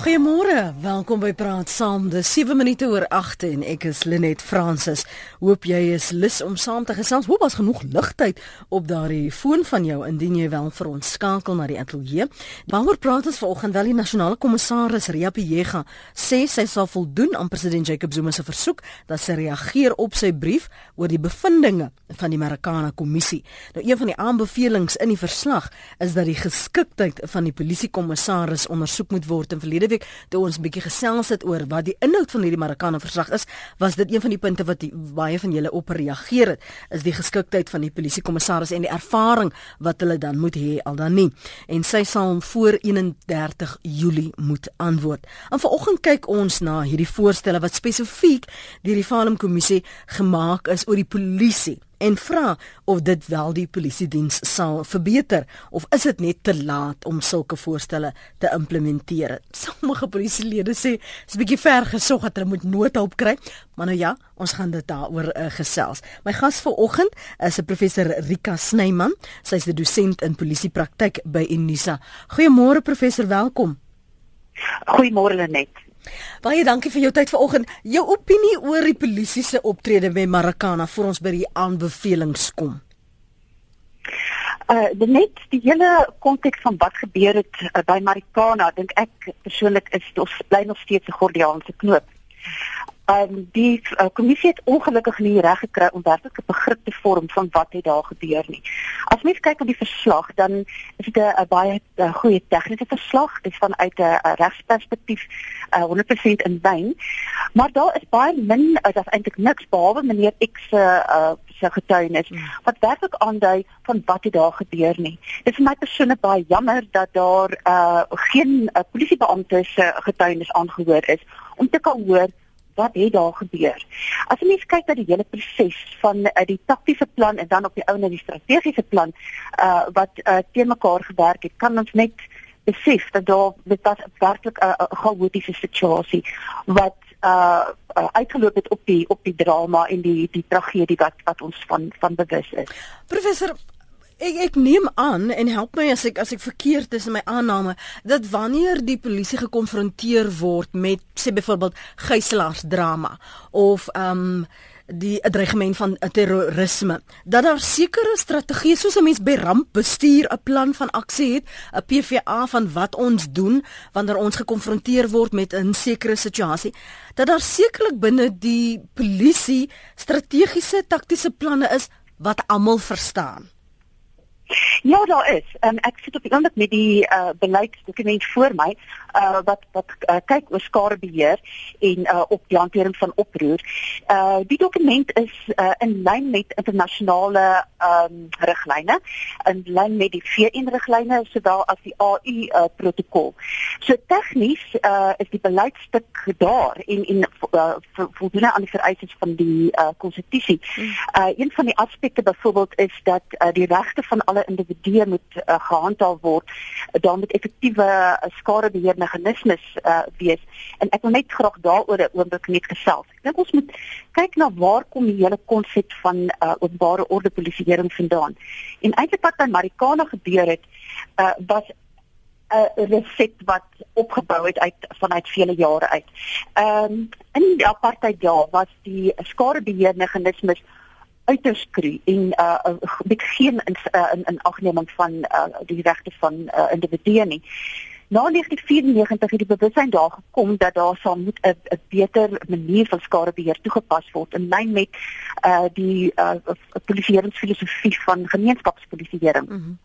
Goeiemôre, welkom by Praat Saam. Dis 7 minute oor 8 en ek is Lenet Fransis. Hoop jy is lus om saam te gesels. Hoop as genoeg ligtyd op daardie foon van jou indien jy wel vir ons skakel na die ateljee. Waaroor praat ons vanoggend? Wel die nasionale kommissaris Ria Pejega sê sy sal voldoen aan president Jacob Zuma se versoek dat sy reageer op sy brief oor die bevindinge van die Marikana kommissie. Nou een van die aanbevelings in die verslag is dat die geskiktheid van die polisiekommissaris ondersoek moet word en verlede week toe ons 'n bietjie gesels het oor wat die inhoud van hierdie Marikana verslag is, was dit een van die punte wat die, baie van julle op reageer het, is die geskiktheid van die polisiekommissaris en die ervaring wat hulle dan moet hê al dan nie. En sy sal voor 31 Julie moet antwoord. En vanoggend kyk ons na hierdie voorstelle wat spesifiek deur die Falem kommissie gemaak is oor die polisie en vra of dit wel die polisie diens sal verbeter of is dit net te laat om sulke voorstelle te implementeer. Sommige polisielede sê dis 'n bietjie ver gesog dat hulle moet noodhulp kry, maar nou ja, ons gaan dit daaroor uh, gesels. My gas vanoggend is 'n professor Rika Snyman. Sy's 'n dosent in polisiepraktyk by Unisa. Goeiemôre professor, welkom. Goeiemôre Lenet. Baie dankie vir jou tyd vanoggend. Jou opinie oor die polisie se optrede by Marikana voor ons by die aanbevelings kom. Uh net die hele konteks van wat gebeur het uh, by Marikana, dink ek persoonlik is ons bly nog steeds 'n gordiaanse knoop. Um die uh, kommissie het ongelukkig nie reg gekry om werklik 'n begrip te vorm van wat het daar gebeur nie. As mens kyk op die verslag, dan is dit 'n baie a, goeie tegniese verslag, dit van uit 'n regsperspektief uh, 100% in lyn. Maar daar is baie min, uh, daar's eintlik niks behalwe meneer X se uh, se getuienis hmm. wat werklik aandui van wat het daar gebeur nie. Dit is vir my persoonlik baie jammer dat daar uh, geen uh, polisiebeampte se getuienis aangehoor is om te kan hoor wat het daar gebeur. As jy mens kyk na die hele proses van uh, die taktiese plan en dan op die ou na die strategiese plan uh wat uh, teen mekaar gewerk het, kan ons net besef dat daar dit was werklik 'n uh, chaotiese situasie wat uh, uh uitgeloop het op die op die drama en die die tragedie wat wat ons van van bewus is. Professor Ek ek neem aan en help my as ek as ek verkeerd is in my aanname dat wanneer die polisie gekonfronteer word met sê byvoorbeeld gijslaarsdrama of ehm um, die dreigement van terrorisme dat daar sekere strategieë soos 'n mens by rampbestuur 'n plan van aksie het 'n PVA van wat ons doen wanneer ons gekonfronteer word met 'n sekere situasie dat daar sekerlik binne die polisie strategiese taktiese planne is wat almal verstaan Ja, daar is. Um, ek sit op die oomblik met die uh, beleidsdokument voor my uh, wat wat uh, kyk oor skadebeheer en uh, op die hantering van oproer. Uh, die dokument is uh, in lyn met internasionale um, riglyne, in lyn met die VN-riglyne sowel as die AU uh, protokol. So tegnies uh, is die beleidstuk daar en en uh, voldoen aan die vereistes van die konstitusie. Uh, uh, een van die aspekte byvoorbeeld is dat uh, die regte van alle individue moet uh, gehandhaaf word daar moet effektiewe uh, skadebeheermeganismes uh, wees en ek wil net graag daaroor 'n oomblik net gesels ek dink ons moet kyk na waar kom die hele konsep van uh, openbare orde polisieering vandaan en eintlik wat by Marikana gebeur het uh, was 'n reset wat opgebou het uit vanuit vele jare uit. Ehm um, in die apartheid jaar was die skadebeheermeganismes uiters kry en uh met geen in uh, in, in agneming van uh die regte van uh, individue nie. Na 1994 het die bewustheid daar gekom dat daar sal moet 'n beter manier van skadebeheer toegepas word in lyn met uh die uh polisieeringsfilosofie van gemeenskapspolisieering. Mm -hmm.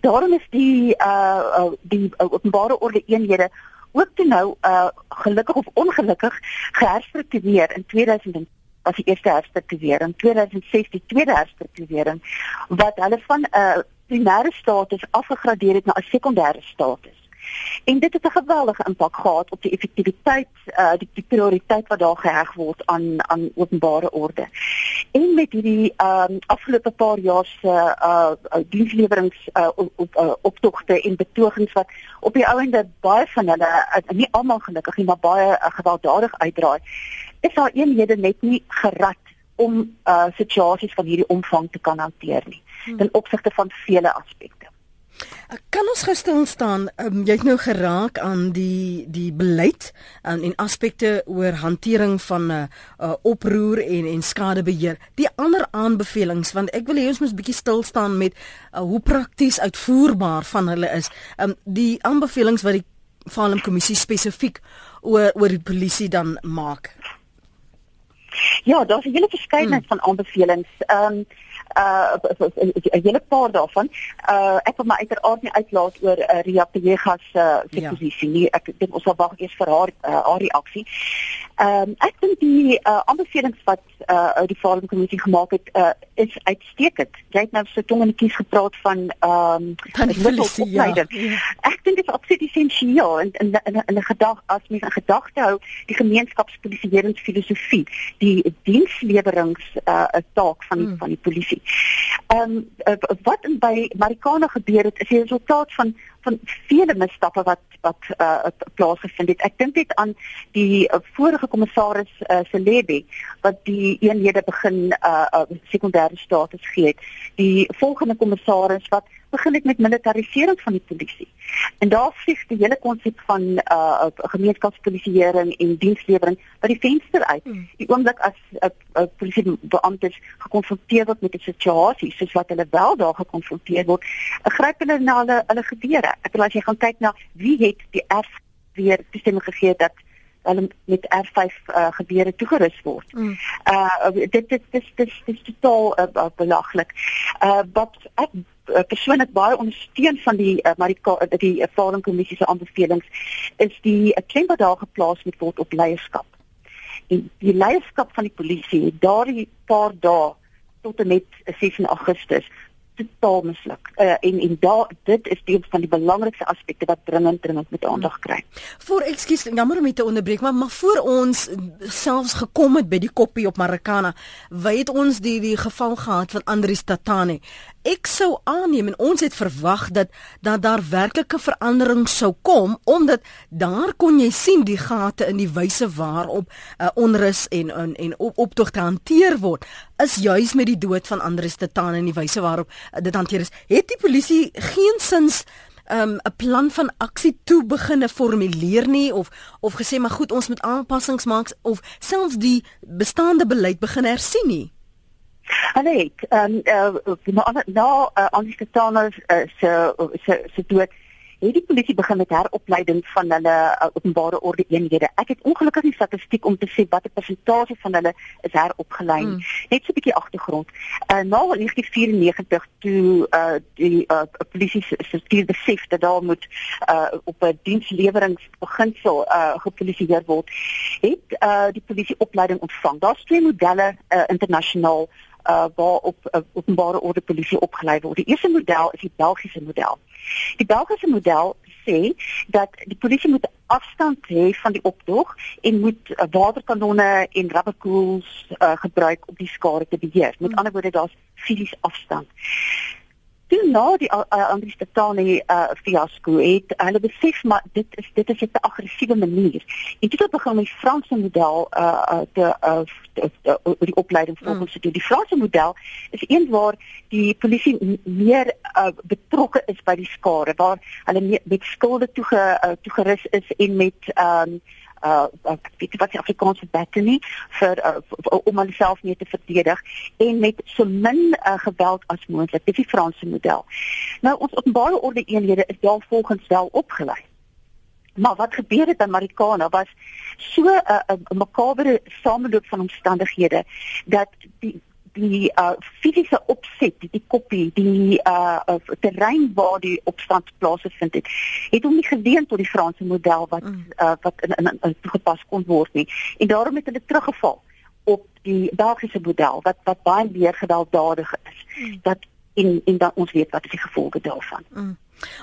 Daarom is die uh, die openbare orde eenhede ook toe nou uh gelukkig of ongelukkig geherstruktureer in 2000 as die eerste herstrukturering 2006 die tweede herstrukturering wat hulle van 'n uh, primêre status afgegradeer het na 'n sekondêre status. En dit het 'n geweldige impak gehad op die effektiwiteit uh die, die prioriteit wat daar geheg word aan aan openbare orde. En met hierdie um afgelope paar jaar se uh, uh dienslewerings uh op, op uh, optogte en betogings wat op die ouende baie van hulle uh, nie almal gelukkig nie maar baie uh, gewelddadig uitdraai is daar eenhede net nie gerad om uh situasies van hierdie omvang te kan hanteer nie hmm. ten opsigte van vele aspekte. Kan ons gestel staan, um, jy het nou geraak aan die die beleid um, en aspekte oor hantering van 'n uh, uh, oproer en en skadebeheer. Die ander aanbevelings want ek wil hê ons moet 'n bietjie stil staan met uh, hoe prakties uitvoerbaar van hulle is. Um, die aanbevelings wat die Farnham kommissie spesifiek oor oor die polisie dan maak. Ja, daar's 'n hele verskeidenheid hmm. van aanbevelings. Ehm um, uh 'n hele paar daarvan. Uh ek wil maar uiteraard nie uitlaat oor uh, Ria Pegas uh, se ja. posisie nie. Ek dink ons sal wag eers vir haar uh, haar reaksie. Ehm um, ek dink die uh, aanbevelings wat uh die Forum Kommissie gemaak het uh is uitstekend. Jy het nou so tong in die kies gepraat van ehm um, die opleiding. Ja. Ja. Ek dink dit is absoluut essensieel en in in 'n gedag as mens 'n gedagte hou die gemeenskapspolisieeringsfilosofie, die dienslewerings uh taak van die, hmm. van die polisie. Ehm um, wat by Marikana gebeur het is die resultaat van van vele misstappe wat wat uh, plaasgevind het. Ek dink dit aan die uh, vorige kommissaris uh, Celebi wat die eenhede begin uh, uh, sekondêre status gee het. Die volgende kommissaris wat begin het met militarisering van die polisie. En daar vlieg die hele konsep van uh gemeenskapspolisieering en dienslewering by die venster uit. Hmm. Die oomblik as 'n uh, uh, polisiebeampte gekonfronteer word met 'n situasie soos wat hulle wel daar gekonfronteer word, uh, gryp hulle na hulle hulle gewere. Ek wil as jy gaan kyk na wie het die erf weer toestemming gegee dat hulle met R5 uh, gebeure toegerus word. Mm. Uh dit dit dis dis dis totaal uh, belaglik. Uh wat ek persoonlik baie ondersteun van die uh, maar die die ervaring kommissie se aanbevelings is die uh, klem wat daar geplaas moet word op leierskap. En die leierskap van die polisie het daardie paar dae tot en met 6 Augustus totaal misluk. Uh, en en daar dit is deel van die belangrikste aspekte wat dringend dringend met aandag kry. Voor ekskuus, jammer om te onderbreek, maar maar voor ons selfs gekom het by die koppie op Marikana, weet ons die die geval gehad van Andrius Tatane. Ek sou aanneem en ons het verwag dat dat daar werklike verandering sou kom omdat daar kon jy sien die gate in die wyse waarop uh, onrus en en, en op, optog hanteer word is juis met die dood van Andrius Tatane en die wyse waarop dit hanteer is. Het die polisie geensins um, 'n plan van aksie toe beginne formuleer nie of of gesê maar goed ons moet aanpassings maak of selfs die bestaande beleid begin hersien nie. Hulle het ehm um, uh, nou aan die staaners uh, se se se dood het die polisie begin met heropleiding van hulle uh, openbare orde eenhede. Ek het ongelukkig nie statistiek om te sê watter persentasie van hulle is heropgelei nie. Mm. Net so 'n bietjie agtergrond. Uh, na 1994 toe uh, die uh, polisie se stuur besef dat daar moet uh, op 'n diensleweringbeginsel uh, gepolisieer word, het uh, die polisie opleiding ontvang. Daar's twee modelle uh, internasionaal uh waar op uh, openbare orde polisie opgelei word. Die eerste model is die Belgiese model. Die Belgiese model sê dat die polisie moet afstand hê van die optog en moet uh, waterkanonne en rubberkoels uh, gebruik om die skade te beheer. Met hmm. ander woorde daar's fisies afstand toe na die uh, Andri Statani uh, fiasco het hulle besef maar dit is dit is 'n aggressiewe manier. En toe het begin met die Franse model uh te uh oor die opleiding volgens mm. die Franse model is een waar die polisie meer uh, betrokke is by die skade waar hulle met skulde toege uh, toegerus is en met ehm um, uh ek weet wat die Afrikaanse batte nie vir uh, om homself mee te verdedig en met so min uh, geweld as moontlik dis die Franse model. Nou ons openbare orde eenhede is daar volgens wel opgelei. Maar wat gebeur het by Marikana was so 'n uh, 'n makabere sameloop van omstandighede dat die die uh fisiese opset die, koppie die uh, uh terrein waar die opstand plaasgevind het het hom nie gedien tot die Franse model wat mm. uh wat in, in, in toegepas kon word nie en daarom het hulle teruggeval op die Belgiese model wat wat baie meer gewelddadig is mm. dat en en dan ons weet wat is die gevolge daarvan mm.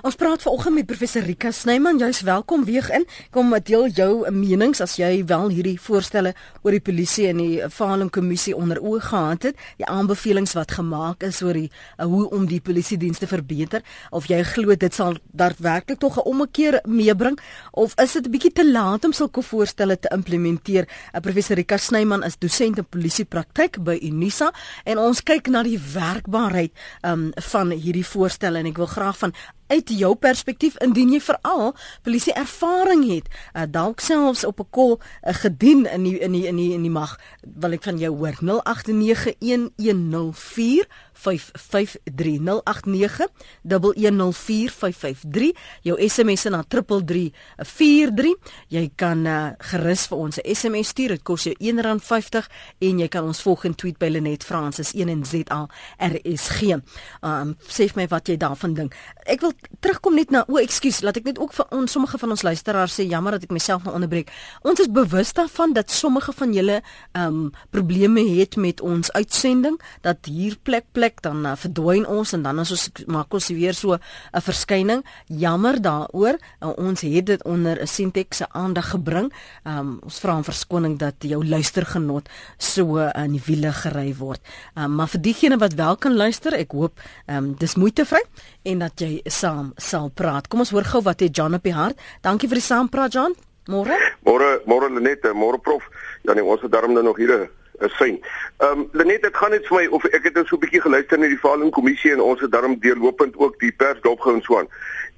Ons praat vanoggend met professor Rika Snyman. Jy's welkom weer in. Kom deel jou menings as jy wel hierdie voorstelle oor die polisie en die Falling Kommissie onder oë gehad het. Die aanbevelings wat gemaak is oor die uh, hoe om die polisie dienste verbeter of jy glo dit sal daadwerklik tog 'n ommekeer meebring of is dit 'n bietjie te laat om sulke voorstelle te implementeer? Uh, professor Rika Snyman is dosent in polisiepraktyk by Unisa en ons kyk na die werkbaarheid um, van hierdie voorstelle en ek wil graag van uit jou perspektief indien jy veral polisie ervaring het uh, dalk selfs op 'n kol uh, gedien in die, in die, in die, in die mag wil ek van jou hoor. 0891104553 0891104553 jou SMS na 3343 jy kan uh, gerus vir ons 'n SMS stuur. Dit kos jou R1.50 en jy kan ons volg en tweet by Lenet Francis 1 en ZA RSG um, sê my wat jy daarvan dink. Ek wil terugkom net na o, ekskuus, laat ek net ook vir ons sommige van ons luisteraars sê jammer dat ek myself nou onderbreek. Ons is bewus daarvan dat sommige van julle ehm um, probleme het met ons uitsending dat hier plek plek dan uh, verdwyn ons en dan ons maak ons weer so 'n uh, verskyning. Jammer daaroor. Uh, ons het dit onder 'n Sintex se aandag gebring. Um, ons vra om verskoning dat jou luistergenot so uh, in die wiele gery word. Um, maar vir diegene wat wel kan luister, ek hoop um, dis moeitevry en dat jy saam sal praat. Kom ons hoor gou wat het John op die hart. Dankie vir die saampraat John. Môre? Môre, môre Lenette, môre prof. Ja nee, ons het daarom nou nog hier 'n syn. Ehm um, Lenette, dit gaan net vir my of ek het nou so 'n bietjie geluister na die Falling kommissie en ons het daarom deurlopend ook die pers dopgehou en so aan.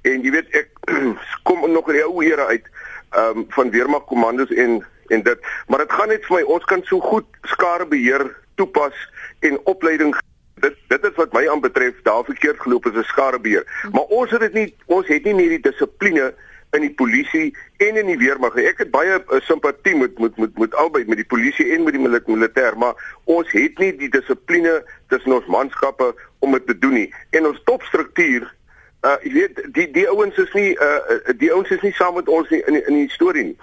En jy weet ek kom nog in die ou era uit ehm um, van weermag kommandos en en dit, maar dit gaan net vir my ons kan so goed skare beheer toepas en opleiding dit dit is wat my aanbetref daar verkeerd geloop is 'n skarebeer. Maar ons het dit nie ons het nie meer die dissipline in die polisie en in die weermag. Ek het baie uh, simpatie met met met met albei met die polisie en met die militêr, maar ons het nie die dissipline tussen ons manskappe om dit te doen nie. En ons topstruktuur uh jy weet die die ouens is nie uh die ouens is nie saam met ons nie in die, in die storie nie.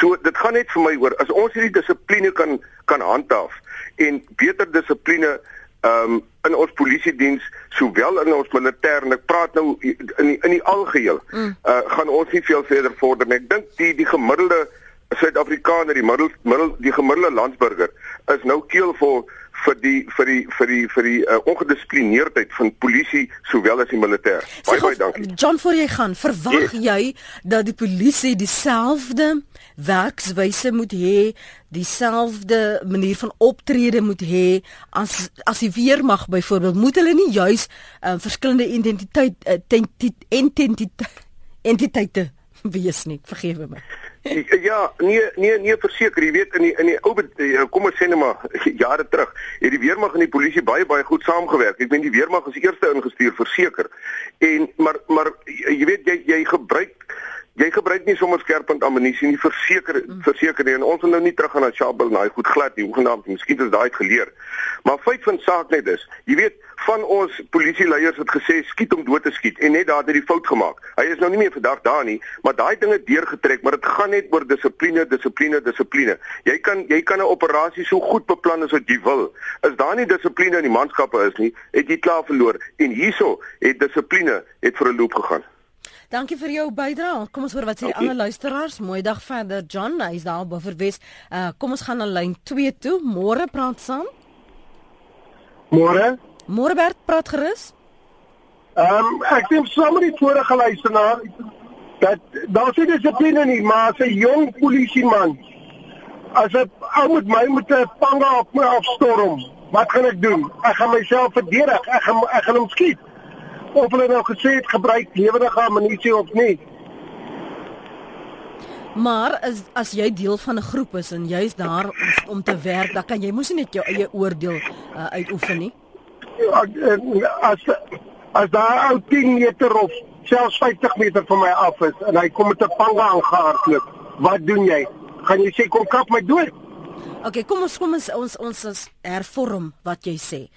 So dit gaan net vir my oor as ons hierdie dissipline kan kan handhaaf en beter dissipline ehm um, in ons polisie diens sowel in ons militêr en ek praat nou in die, in die algeheel mm. uh, gaan ons nie veel verder vorder nie. Ek dink die die gemiddelde Suid-Afrikaner, die middel, middel die gemiddelde landsburger is nou keelvol vir die vir die vir die vir die uh, ongedissiplineerdheid van polisie sowel as die militêr. Baie baie dankie. John voor jy gaan, verwag yes. jy dat die polisie dieselfde werkswyse moet hê, dieselfde manier van optrede moet hê as as die weermag byvoorbeeld? Moet hulle nie juis uh, verskillende identiteit uh, entiteit entiteite wees nie? Vergewe my. Ja, nee, nee, nee, verseker, jy weet in die in die ou eh, kom ons sê net maar jare terug, het die weermag en die polisie baie baie goed saamgewerk. Ek meen die weermag is eerste ingestuur verseker. En maar maar jy weet jy jy gebruik jy gebruik nie sommer skerpend ammunisie nie verseker mm. verseker nie. En ons wil nou nie terug gaan na Shabelle naai goed glad nie. Hoegenaamd miskien is daai geleer. Maar feit van saak net is jy weet van ons polisieleiers het gesê skiet om dood te skiet. En net daar het hy die fout gemaak. Hy is nou nie meer vandag daar nie maar daai dinge deurgetrek maar dit gaan net oor dissipline dissipline dissipline. Jy kan jy kan 'n operasie so goed beplan as wat jy wil. Is daar nie dissipline in die manskappe is nie het jy klaar verloor. En hierso het dissipline het vir 'n loop gegaan Dankie vir jou bydrae. Kom ons hoor wat sê die ander luisteraars. Mooi dag verder John. Hy's daar op Bufferwes. Uh kom ons gaan na lyn 2 toe. Môre praat saam. Môre. Môre Bert, praat gerus. Ehm um, ek sien sommer die vorige luisteraar dat daar sê dissipline nie, maar as 'n jong polisieman as 'n ou met my met 'n panga op my afstorm, wat gaan ek doen? Ek gaan myself verdedig. Ek gaan ek gaan hom skiet of hulle nou gesê het gebruik lewendige ammunisie of nie. Maar as as jy deel van 'n groep is en jy's daar om, om te werk, dan kan jy mos net jou eie oordeel uh, uitoefen nie. Ja, as as daar ou 10 meter of selfs 50 meter van my af is en hy kom met 'n panga aangehardloop, wat doen jy? Gaan jy sê kom kap my dood? OK, kom ons kom ons ons ons hervorm wat jy sê.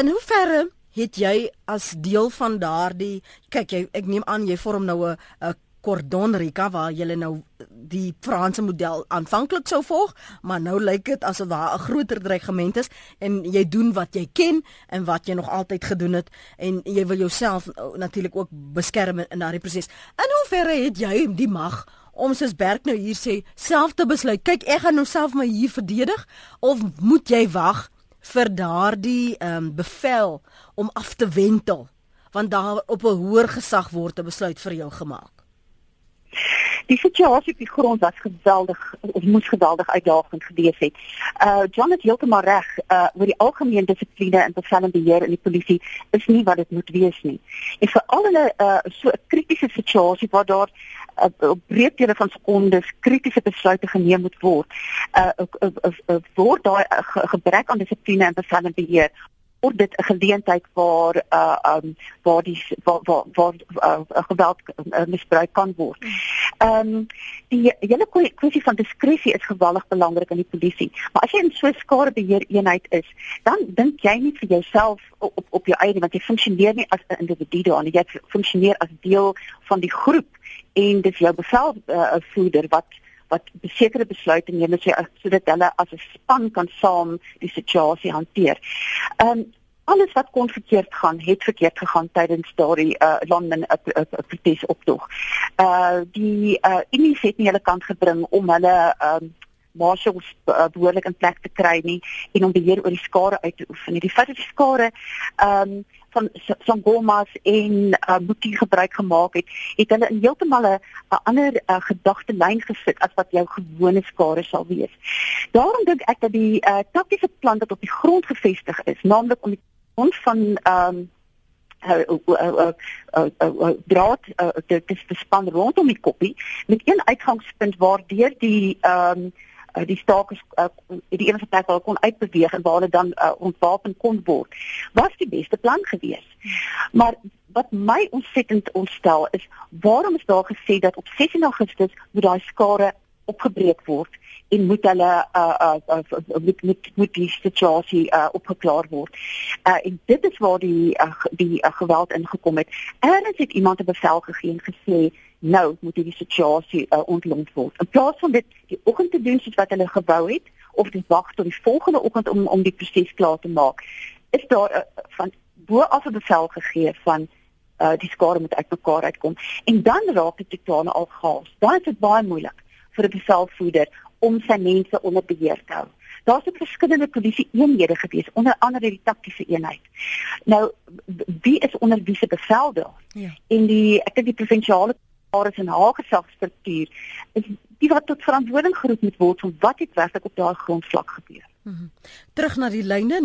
In hoeverre het jy as deel van daardie kyk jy ek neem aan jy vorm nou 'n 'n cordon rica waar jy nou die Franse model aanvanklik sou volg, maar nou lyk dit asof daar 'n groter dreigement is en jy doen wat jy ken en wat jy nog altyd gedoen het en jy wil jouself natuurlik ook beskerm in daardie proses. In hoeverre het jy die mag om soos Berg nou hier sê self te besluit, kyk ek gaan nou self my hier verdedig of moet jy wag vir daardie ehm um, bevel om af te wentel want daar op 'n hoër gesag word 'n besluit vir jou gemaak. Die situasie op die grond was geweldig of moes geweldig uitdagend gewees het. Uh John het heeltemal reg, uh oor die algemene dissipline en bevelbeheer in die polisie is nie wat dit moet wees nie. En veral in 'n uh so 'n kritiese situasie waar daar uh, op breedte van sekondes kritiese besluite geneem moet word, uh, uh, uh, uh, word daai uh, gebrek aan dissipline en bevelbeheer word dit 'n geleentheid waar uh um waar die waar waar, waar uh, geweld uh, misbruik kan word. Um, die hele kwessie van diskresie is geweldig belangrik in die polisie. Maar as jy in so 'n skadebeheer eenheid is, dan dink jy nie vir jouself op op, op jou eie want jy funksioneer nie as 'n individu daar nie. Jy funksioneer as deel van die groep en dis jou bevelvoerder uh, wat wat sekere besluite neem sodat hulle as 'n span kan saam die situasie hanteer. Ehm um, alles wat kon verkeerd gaan, het verkeerd gegaan tydens daardie uh landmin 'n protesoptog. Uh die uh Unie het nie hulle kant gebring om hulle ehm um, marshals uh, behoorlik in plek te kry nie en om beheer oor die skare uit te oefen. Die feit dat die skare ehm um, van Sangomas en uh, Boetie gebruik gemaak het, het hulle in heeltemal 'n ander uh, gedagte lyn gesit as wat jou gewone skare sal wees. Daarom dink ek dat die uh, taktiese plan wat op die grond gevestig is, naamlik om die grond van um, draad dit is bespan rondom die koppie met een uitgangspunt waar deur die um, uh, die stakers uh, die enige plek waar kon uitbeweeg en waar hulle dan uh, ontwapen kon word was die beste plan gewees. Maar wat my ontsettend ontstel is, waarom is daar gesê dat op 16 Augustus moet daai skare opgebreek word en moet hulle uh uh, uh moet moet moet die situasie uh opgeklaar word. Uh en dit is waar die uh, die uh, geweld ingekom het. Erns het iemand 'n bevel gegee en gesê nou moet hierdie situasie uh, ontlont word. In plaas van dit die oggend te doen soos wat hulle gebou het of dit wag tot die volgende oggend om om die proses klaar te maak, is daar uh, van bo af 'n bevel gegee van uh die skare moet uitmekaar uitkom en dan raak dit totale al chaos. Dan is dit baie moeilik vir 'n bevelvoerder om sy mense onder beheer te hou. Daar's ook verskillende polisie eenhede gewees, onder andere die taktiese eenheid. Nou wie is onder wie se bevel daar? Ja. En die ek dink die provinsiale daar is 'n hageselfstruktuur is die wat tot verantwoording geroep moet word van wat het werklik op daardie grondvlak gebeur. Mm -hmm. Terug na die lyne 0891104553.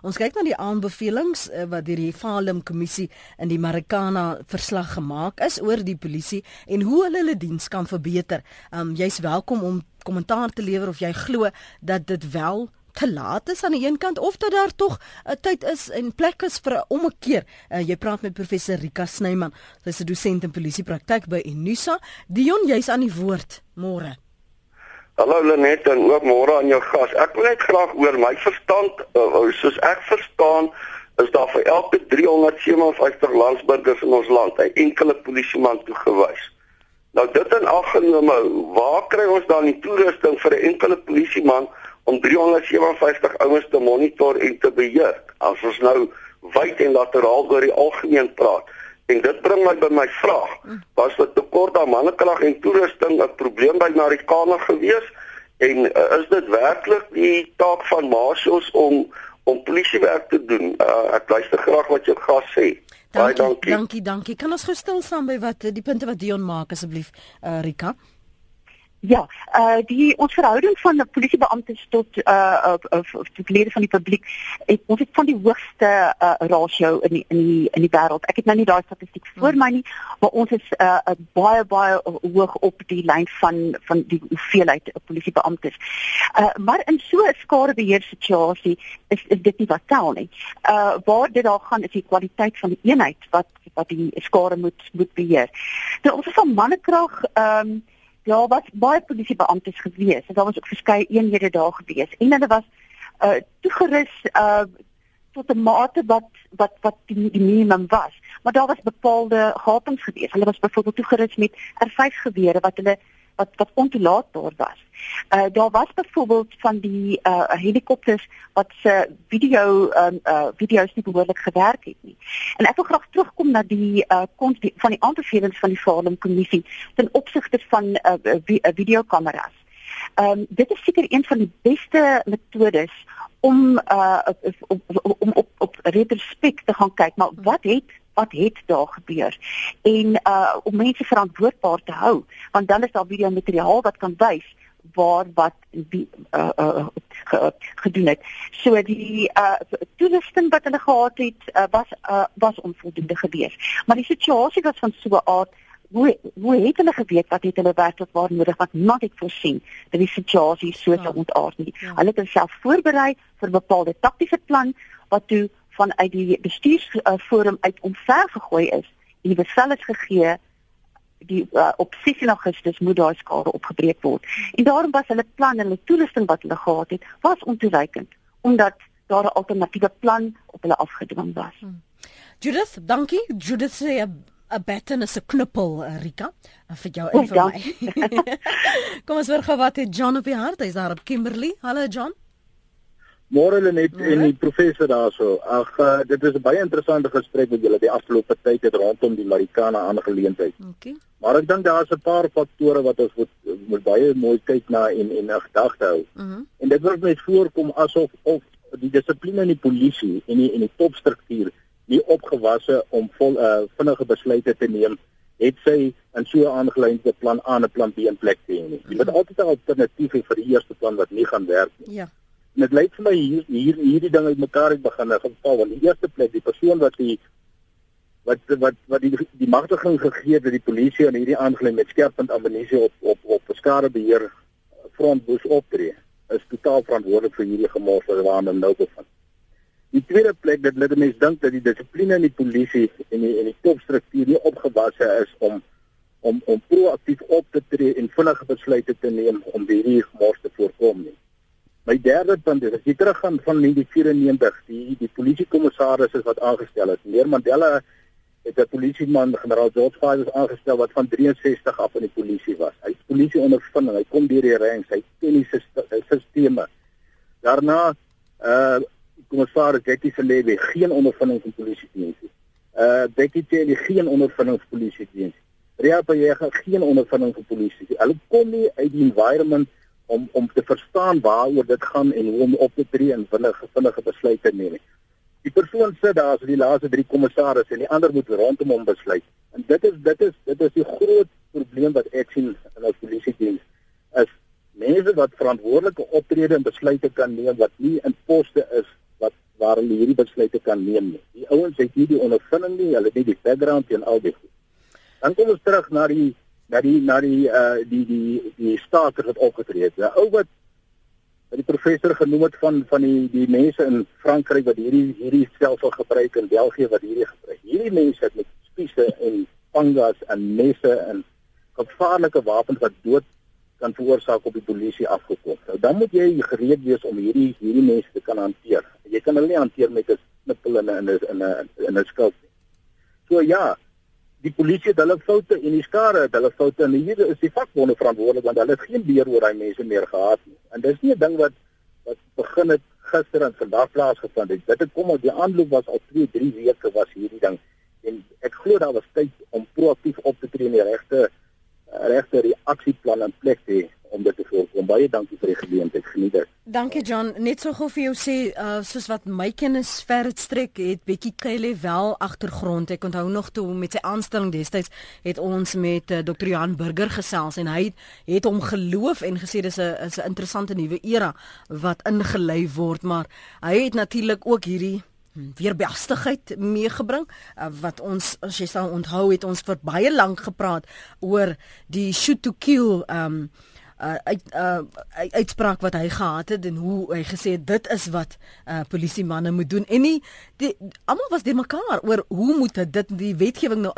Ons kyk na die aanbevelings uh, wat deur die Falem kommissie in die Marikana verslag gemaak is oor die polisie en hoe hulle hulle diens kan verbeter. Um jy's welkom om kommentaar te lewer of jy glo dat dit wel te laat is aan die een kant of dat daar tog 'n tyd is en plek is vir 'n ommekeer. Uh, jy praat met professor Rika Snyman, sy's 'n dosent in polisiepraktyk by Unisa. Dion, jy's aan die woord. Môre. Hallo Lenet en ook môre aan jou gas. Ek wil net graag oor my verstand, uh, soos ek verstaan, is daar vir elke 357 landsburgers in ons land 'n enkele polisieman toegewys. Nou dit in ag genome, waar kry ons dan die toerusting vir 'n enkele polisieman? Om 357 ouens te monitor en te beheer. As ons nou wyd en lateraal oor die algemeen praat. En dit bring my by my vraag. Was dit tekort aan mannekrag en toerusting 'n probleem by Marikana gewees? En uh, is dit werklik die taak van marshals om om polisiewerk te doen? Uh, ek luister graag wat jou gas sê. Dankie, Baie dankie. Dankie, dankie. Kan ons gou stil staan by wat die punte wat Dion maak asseblief, uh, Rika? Ja, uh die ons verhouding van die polisiebeamptes tot uh of uh, tot lede van die publiek, ek ons het van die hoogste uh rasio in die, in die in die wêreld. Ek het nou nie daai statistiek voor my nie, maar ons is uh baie baie hoog op die lyn van van die hoeveelheid polisiebeamptes. Uh maar in so 'n skadebeheer situasie is is dit nie wat tel nie. Uh waar dit daar gaan is die kwaliteit van die eenheid wat wat die skade moet moet beheer. Nou ons is van mannekrag ehm um, Ja, was baie polisiebeamptes gewees. Daar was ook verskeie eenhede daar gewees en hulle was uh toegerus uh tot 'n mate wat wat wat die, die minimum was. Maar daar was bepaalde gapings gewees. Hulle was byvoorbeeld toegerus met R5 gewere wat hulle wat wat ontoelaatbaar was. Uh daar was byvoorbeeld van die uh helikopters wat se video um uh video's nie behoorlik gewerk het nie. En ek wil graag terugkom na die uh kon van die aanbevelings van die Falem kommissie ten opsigte van uh, uh videokameras. Um dit is seker een van die beste metodes om uh op op op, op retrospek te gaan kyk maar wat het wat het daar gebeur en uh om mense verantwoordbaar te hou want dan is daar video materiaal wat kan wys waar wat die uh, uh ge, gedoen het. So die uh toerusting wat hulle gehad het uh, was uh, was onvoldoende geweest. Maar die situasie was van so 'n aard hoe hoe het hulle geweet wat het hulle werklik waar nodig wat not het voorsien dat die situasie so sou ja. ontaard nie. Ja. Hulle het homself voorberei vir 'n bepaalde taktiese plan wat toe vanuit die bestuursforum uh, uit omver gegooi is en die bevel is gegee die uh, op 16 Augustus moet daai skade opgebreek word. En daarom was hulle plan en hulle toerusting wat hulle gehad het, was ontoereikend omdat daar 'n alternatiewe plan op hulle afgedwing was. Hmm. Judith, dankie. Judith sê 'n baton is 'n knuppel, eh, Rika, vir jou en vir my. Kom ons hoor gou wat het John op die hart. Hy's daar op Kimberley. Hallo John. Môre lê net en die professor daarso. Ag uh, dit is 'n baie interessante gesprek wat julle die afgelope tyd het rondom die Marikana aangeleentheid. Okay. Maar ek dink daar's 'n paar faktore wat ons moet moet baie mooi kyk na en en in gedagte hou. Mm -hmm. En dit word net voorkom asof of die dissipline in die polisie en die en die topstruktuur nie opgewasse om vol uh, vinnige besluite te neem het sy in so 'n aangeleide plan aan 'n plan B in plek te hê nie. Jy moet mhm. altyd 'n alternatief hê vir die eerste plan wat nie gaan werk nie. Ja. En dit lyk vir my hier hier hierdie ding uitmekaar het begin geval want die eerste plek die persoon wat die wat wat wat die die magtiging gegee het dat die polisie aan hierdie aangelyn met skerpend ammunisie op op op skare beheer front moes optree is totaal verantwoordelik vir hierdie gemors wat waarna nou bevind. Die tweede plek dat hulle mense dink dat die dissipline in die polisie en die en die topstruktuur nie opgewasse is om om om proaktief op te tree en vinnige besluite te neem om hierdie gemors te voorkom nie. My derde punt is as jy teruggaan van 1994, die die polisiekommissaris is wat aangestel is. Meneer Mandela het 'n polisieman, generaal George Fires aangestel wat van 63 af in die polisie was. Hy is polisie ondervinding, hy kom deur die ranks, hy ken die sisteme. Daarna uh kommissaris Jackie Selebe, geen ondervinding in polisiediens nie. Uh Becky Chelly, geen ondervinding in polisiediens. Ria Payega, geen ondervinding in polisie. Hulle kom nie uit die environment om om te verstaan waaroor dit gaan en hoe om op te tree en vinnige vinnige besluite neem. Die persoon sit daar as die laaste drie kommissarisse en die ander moet rondom hom besluit. En dit is dit is dit is die groot probleem wat ek sien in ons polisie diens is mense wat verantwoordelike optrede en besluite kan neem wat nie in poste is wat waar hulle hierdie besluite kan neem nie. Die ouens het nie die ondervinding nie, hulle het nie die background en al dit. Dan kom ons terug na die na die na die uh die die die staker wat opgetree het. 'n Ou wat wat die professor genoem het van van die die mense in Frankryk wat hierdie hierdie stelsel gebruik in België wat hierdie gebruik. Hierdie mense het met spiese en pangas en messe en gevaarlike wapens wat dood kan veroorsaak op die polisie afgekom. Nou dan moet jy gereed wees om hierdie hierdie mense te kan hanteer. Jy kan hulle nie hanteer met 'n knippel in 'n in 'n in 'n skulp nie. So ja, die polisie het hulle foute en die skare het hulle foute en hier is die vakbonde verantwoordelik want hulle het geen beheer oor daai mense meer gehad nie. En dis nie 'n ding wat wat begin het gister en vandag plaasgevind het. Dit het kom uit die aanloop was al 2, 3 weke was hierdie ding en ek glo daar was tyd om proaktief op te tree en die regte regte reaksieplan in plek te hê om dit te voorkom. Baie dankie vir die geleentheid. Geniet dit. Dankie John. Net so gou vir jou sê, uh soos wat my kennis ver het strek, het Bekkie Kyle wel agtergrond. Ek onthou nog toe met sy aanstelling destyds het ons met uh, Dr. Johan Burger gesels en hy het hom geloof en gesê dis 'n is 'n interessante nuwe era wat ingelei word, maar hy het natuurlik ook hierdie weerbestigheid meegebring uh, wat ons as jy sal onthou het ons vir baie lank gepraat oor die shoot to kill um uh, uit uh, uitspraak wat hy gehad het en hoe hy gesê het dit is wat uh, polisie manne moet doen en nie almal was de mekaar oor hoe moet dit die wetgewing nou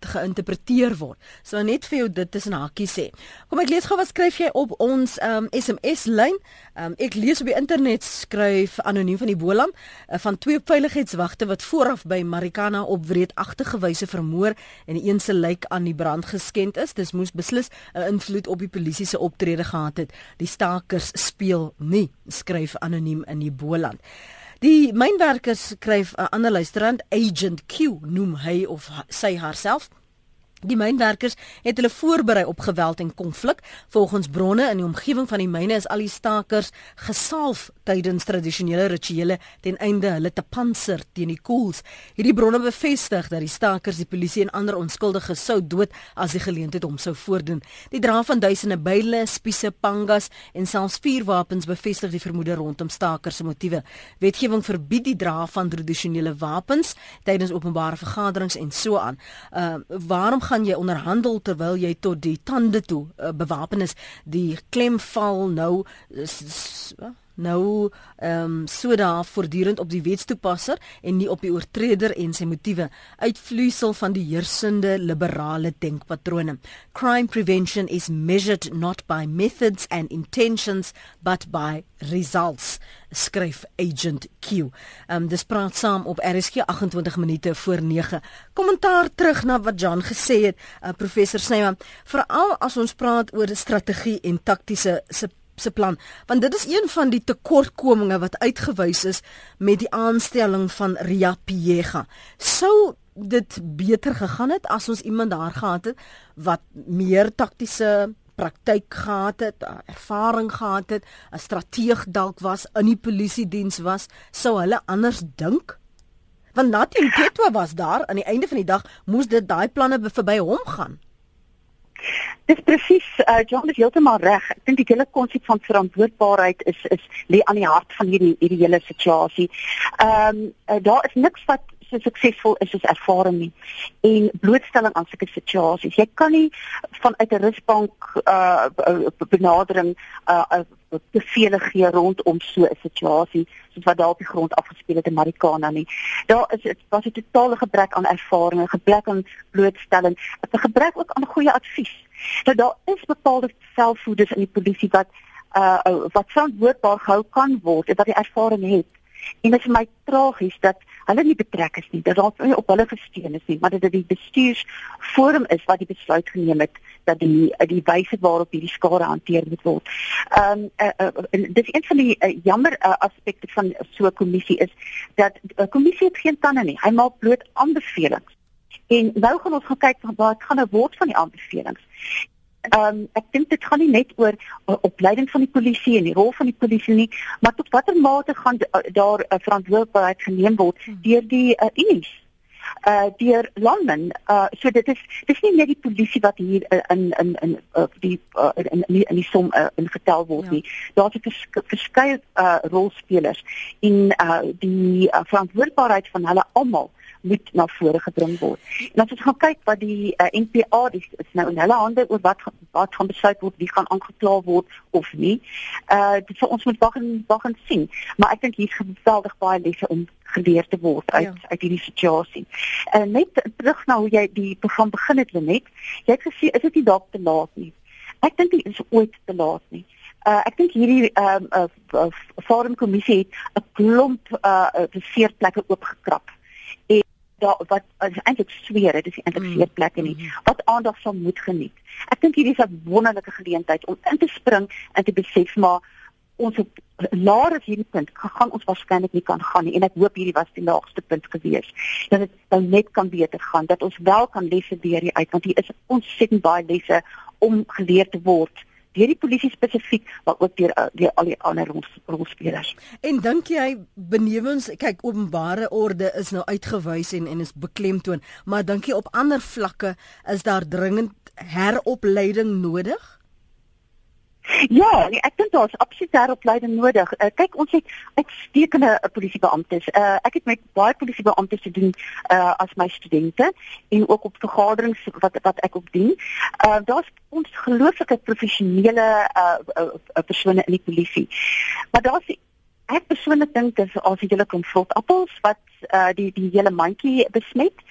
geïnterpreteer word. So net vir jou dit tussen hakies sê. Kom ek lees gou wat skryf jy op ons um, SMS lyn. Um, ek lees op die internet skryf anoniem van die Boland uh, van twee veiligheidswagte wat vooraf by Marikana op wreedagtige wyse vermoor en een se lijk aan die brand geskend is. Dis moes beslis 'n uh, invloed op die polisie se optrede gehad het. Die stakers speel nie, skryf anoniem in die Boland. Die mynwerkers skryf 'n uh, ander luisterand Agent Q noem hy of sy haarself Die mynwerkers het hulle voorberei op geweld en konflik. Volgens bronne in die omgewing van die myne is al die stakers gesalf tydens tradisionele rituele ten einde hulle te panser teen die koels. Hierdie bronne bevestig dat die stakers die polisie en ander onskuldiges sou dood as die geleentheid hom sou voordoen. Die dra van duisende byle, spiese, pangas en selfs vuurwapens bevestig die vermoede rondom stakers se motiewe. Wetgewing verbied die dra van tradisionele wapens tydens openbare vergaderings en so aan. Uh waarom gaan jy onderhandel terwyl jy tot die tande toe uh, bewapen is die klem val nou nou ehm um, so daar voortdurend op die wetstoepasser en nie op die oortreder en sy motiewe uitvloeisel van die heersende liberale denkpatrone. Crime prevention is measured not by methods and intentions but by results skryf agent Q. Ehm um, dis praat saam op RSG 28 minute voor 9. Kommentaar terug na wat John gesê het, uh, professor Snyman, veral as ons praat oor strategie en taktiese se se plan want dit is een van die tekortkominge wat uitgewys is met die aanstelling van Ria Piega sou dit beter gegaan het as ons iemand daar gehad het wat meer taktiese praktyk gehad het ervaring gehad het 'n strateeg dalk was in die polisie diens was sou hulle anders dink? Want Nathan Petwa was daar aan die einde van die dag moes dit daai planne verby hom gaan Dis presies uh, John is heeltemal reg. Ek dink die hele konsep van verantwoordbaarheid is is lê aan die hart van hierdie hierdie hele situasie. Ehm um, uh, daar is niks wat so suksesvol is as ervaring nie en blootstelling aan sulke situasies. Jy kan nie vanuit 'n rusbank uh benadering uh bevele gee rondom so 'n situasie soos wat daar op die grond afgespeel het in Marikana nie. Daar is dit was 'n totale gebrek aan ervaring, gebrek aan blootstelling, 'n gebrek ook aan goeie advies. Nou daar is bepaalde selfvoeders in die polisie wat uh wat verantwoordbaar gehou kan word en wat die ervaring het. En dit is vir my tragies dat hulle nie betrek is nie. Dat daar nie op hulle gesteun is nie, maar dit die bestuursforum is wat die besluit geneem het dat die die wyse waarop hierdie skade hanteer moet word. Ehm um, uh, uh, dis een van die uh, jammer uh, aspekte van so 'n kommissie is dat 'n uh, kommissie het geen tande nie. Hy maak bloot aanbevelings. En nou gaan ons gaan kyk wat gaan nou word van die aanbevelings. Ehm um, ek dink dit gaan nie net oor uh, opleiding van die polisie en die rol van die polisie nie, maar tot watter mate gaan uh, daar 'n uh, verantwoordelikheid geneem word hmm. deur die uh, unies uh deur landmen uh so dit is dis nie net die polisie wat hier in in in uh, die uh, in in in die som uh, ingetel word ja. nie daar's vers, verskeie uh rolspelers en uh die uh, verantwoordbaarheid van hulle almal moet na vore gebring word. En as ons gaan kyk wat die uh, NPA dis is nou in hulle hande oor wat wat gaan besluit word wie gaan aangekla word of nie. Uh dit vir ons moet wag en wag en sien. Maar ek dink hier's geweldig baie lesse om geleer te word uit ja. uit hierdie situasie. En uh, net terug na hoe jy die program begin het net. Jy het gesê is dit nie dalk te laat nie. Ek dink dit is ooit te laat nie. Uh, ek dink hierdie ehm um, uh, uh, forum kommissie het 'n klomp uh, uh beseerplekke oopgekrap daar wat eintlik sweer dit is eintlik mm. vier plekke nie mm. wat aandag sal moet geniet. Ek dink hierdie is 'n wonderlike geleentheid om in te spring en te besef maar ons op laer as hierdie punt gaan ons waarskynlik nie kan gaan nie en ek hoop hierdie was die laagste punt gewees dat dit nou net kan beter gaan dat ons wel kan lesse leer uit want hier is ontsettend baie lesse om geleer te word deur die polisie spesifiek maar ook deur eh, deur al die ander rolspelers. En dink jy benewens kyk openbare orde is nou uitgewys en en is beklemtoon, maar dink jy op ander vlakke is daar dringend heropleiding nodig? Ja, nee, ek dink daar's absoluut heropleiding nodig. Uh, kyk, ons het uitstekende uh, polisiebeamptes. Uh, ek het met baie polisiebeamptes te doen uh, as my studente en ook op vergaderings wat wat ek ook doen. Uh, daar's ons gelooflike professionele uh, uh, persone in die polisie. Maar daar's ek persoonlik dink dis as jy hulle kom vrot appels wat uh, die die hele mandjie besmet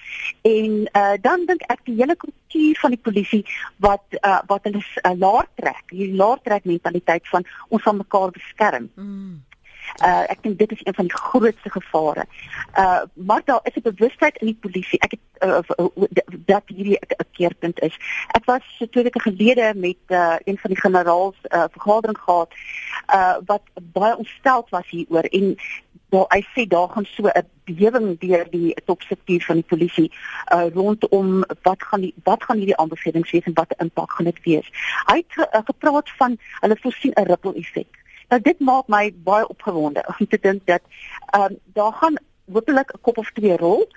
en uh, dan dink ek die hele kultuur van die polisie wat uh, wat hulle uh, laer trek die laer trek mentaliteit van ons van mekaar beskerm mm. Uh ek dink dit is een van die grootste gevare. Uh maar daar is 'n bewustheid in die polisie. Ek het uh, dat hierdie 'n keerpunt is. Ek was twee weke gelede met uh een van die generaals uh vergadering gehad uh wat baie ontsteld was hieroor en daar hy sê daar gaan so 'n beweging deur die topstruktuur van die polisie uh rondom wat gaan die wat gaan hierdie aanbevelings wees en wat impak gaan dit wees. Hy het uh, gepraat van hulle voorsien 'n ripple effek. Nou dit maak my baie opgewonde om te dink dat ehm um, daar gaan hopelik 'n kop of twee rol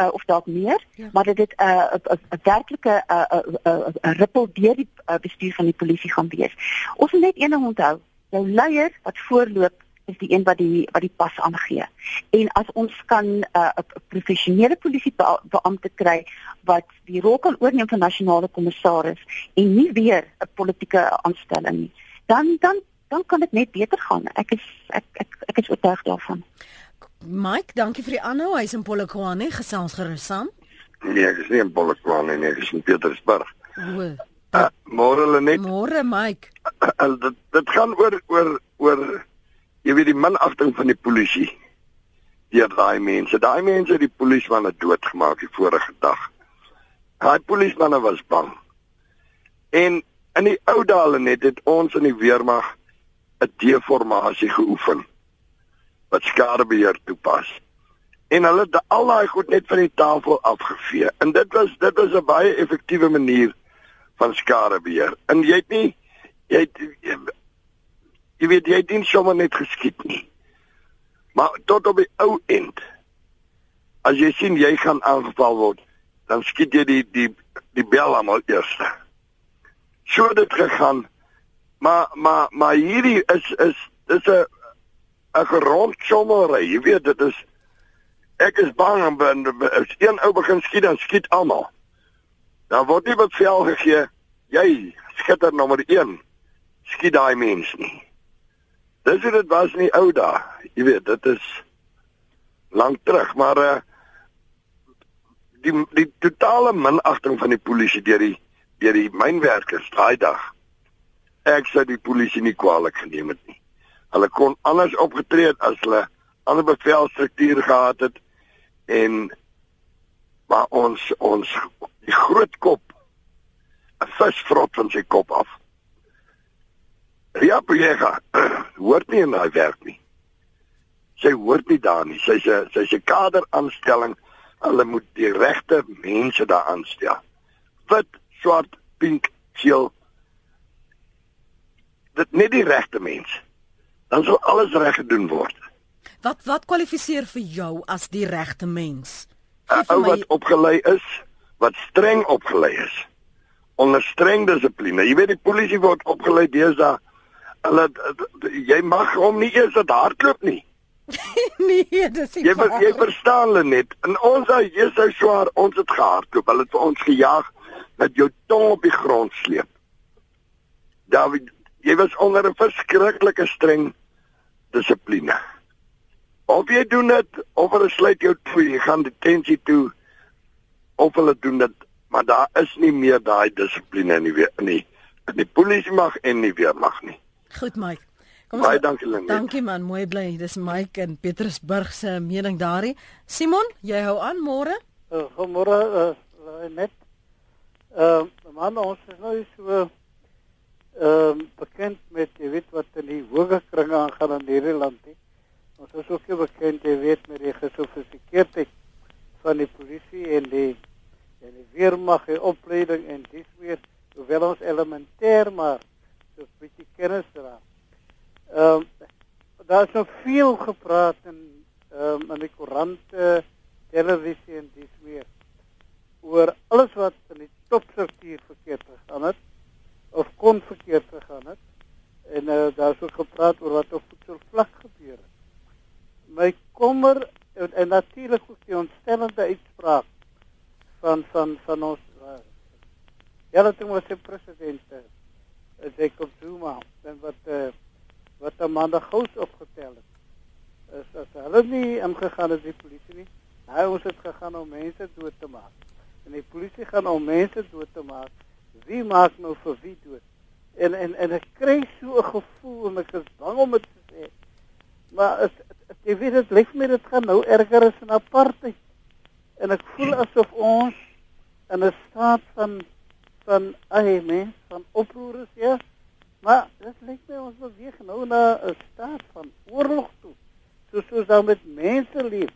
uh, of dalk meer ja. maar dit het 'n uh, 'n werklike 'n uh, 'n uh, uh, ripple deur die uh, bestuur van die polisie gaan wees. Ons moet net een ding onthou, jou leier wat voorloop is die een wat die wat die pas aangee. En as ons kan 'n uh, professionele polisie beampte kry wat die rol kan oorneem van nasionale kommissaris en nie weer 'n politieke aanstelling nie, dan dan dan kan dit net beter gaan. Ek is ek ek ek is oortuig daarvan. Mike, dankie vir die aanhou. Hy's in Polokwane, gesels gerus saam. Nee, ek is nie in Polokwane nie, ek is in Pietersburg. O. Uh, môre hulle net. Môre Mike. Uh, dit dit gaan oor oor oor jy weet die minagting van die polisie. Die daai mense, daai mense het die polismanne doodgemaak die vorige dag. Daai polismanne was bang. En in die ou dae net het ons in die weermag 'n deformasie geoefen wat skadebeheer toepas. En hulle het al daai goed net van die tafel afgevee. En dit was dit was 'n baie effektiewe manier van skadebeheer. En jy het nie jy het jy, jy weet jy het nie sommer net geskiet nie. Maar tot op die ou end as jy sien jy gaan aangeval word, dan skiet jy die die die bel almal eers. So het dit gegaan. Maar maar maar hierdie is is dis 'n 'n gerondsommere, jy weet dit is ek is bang om as een ou begin skiet dan skiet almal. Dan word nie bevel gegee jy skitter nommer 1 skiet daai mens nie. Dis dit was nie ou dae. Jy weet dit is lank terug, maar uh die die totale minagting van die polisie deur die deur die mynwerkers daai dag. Ek sê die polisie nie kwaliek geneem het nie. Hulle kon anders opgetree het as hulle ander bevelstruktuur gehad het en maar ons ons die groot kop 'n visvrot van sy kop af. Ria Piega hoort nie in daai werk nie. Sy hoort nie daar nie. Sy's 'n sy's 'n kaderaanstelling. Hulle moet die regte mense daar aanstel. Wit, swart, pink, geel. Dit net die regte mense dan sou alles reg gedoen word. Wat wat kwalifiseer vir jou as die regte mens? 'n Ou wat opgelei is, wat streng opgelei is. Onder streng dissipline. Jy weet die polisie word opgelei deesdae. Hulle jy mag hom nie eers dat hardloop nie. nee, dis nie. Jy ver, jy verstaan hulle net. In ons huis is hy swaar, ons het gehardloop. Hulle het vir ons gejaag met jou tong op die grond sleep. David, jy was onder 'n verskriklike streng dissipline. Of jy doen dit of hulle sluit jou toe, jy gaan detensie toe of hulle doen dit, maar daar is nie meer daai dissipline in die in die in die polisie mag en nie weer mag nie. Goed, Mike. Kom ons Baie dankie Lynn. Dankie man, mooi bly. Dis Mike in Petersburg se mening daarin. Simon, jy hou aan môre? Uh, môre uh, net. Ehm uh, man, ons is nou so ehm um, bekend met jy weet wat in die hoë kringe aangaan in hierdie land nie. Ons is ook bekend jy weet met die gesofistikeerdheid van die polisie en die en die weermag en opleiding en dis weer hoewel ons elementêr maar so 'n bietjie kennis dra. Ehm um, daar is nog veel gepraat in ehm um, in die koerante, televisie en dis weer oor alles wat in die topstruktuur verkeerd gegaan het of kon verkeerd gegaan het. En uh, daar is ook gepraat oor wat op voedselvlak gebeur het. My kommer en, en natuurlik ook die ontstellende uitspraak van van van ons uh, ja, dat ons se president uh, Jacob Zuma en wat uh, wat Amanda Gous opgetel het. Is as hulle nie ingegaan het die polisie nie. Hy ons het gegaan om mense dood te maak. En die polisie gaan om mense dood te maak wie maak nou vir wie dood? En en en ek kry so 'n gevoel en ek is bang om dit te sê. Maar as jy weet dit lyk my dit gaan nou erger as 'n apartheid. En ek voel asof ons in 'n staat van van ai mens van oproer is ja. Maar dit lyk my ons beweeg nou na 'n staat van oorlog toe. Soos soos dan met mense leef.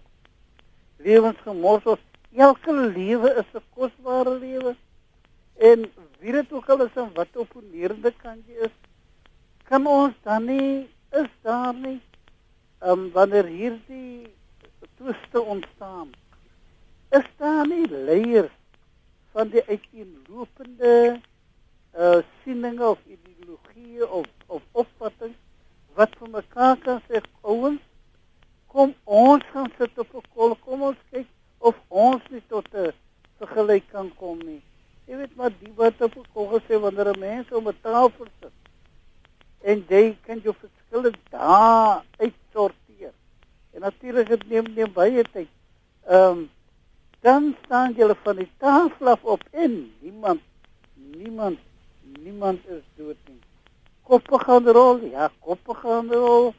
Lewens gemors ons elke lewe is 'n kosbare lewe. En wie dit ook al is en wat op 'n neerde kantjie is, kan ons dan nie is daar nie um, wanneer hierdie twiste ontstaan. Is daar nie leiers van die uiteenlopende uh sieninge of ideologie of of opvatting wat vir mekaar kan sê ouens kom ons gaan sit op 'n kol kom ons kyk of ons nie tot 'n vergelyk kan kom nie jy weet maar die wat op 'n kol gesê wanneer 'n mens om 'n tafel sit en jy kan jou verskille daar uitsorteer en natuurlik dit neem neem baie tyd ehm um, dan staan jy van die tafel af op en niemand niemand niemand is dood nie. Koppe gaan rol, ja, koppe gaan rol.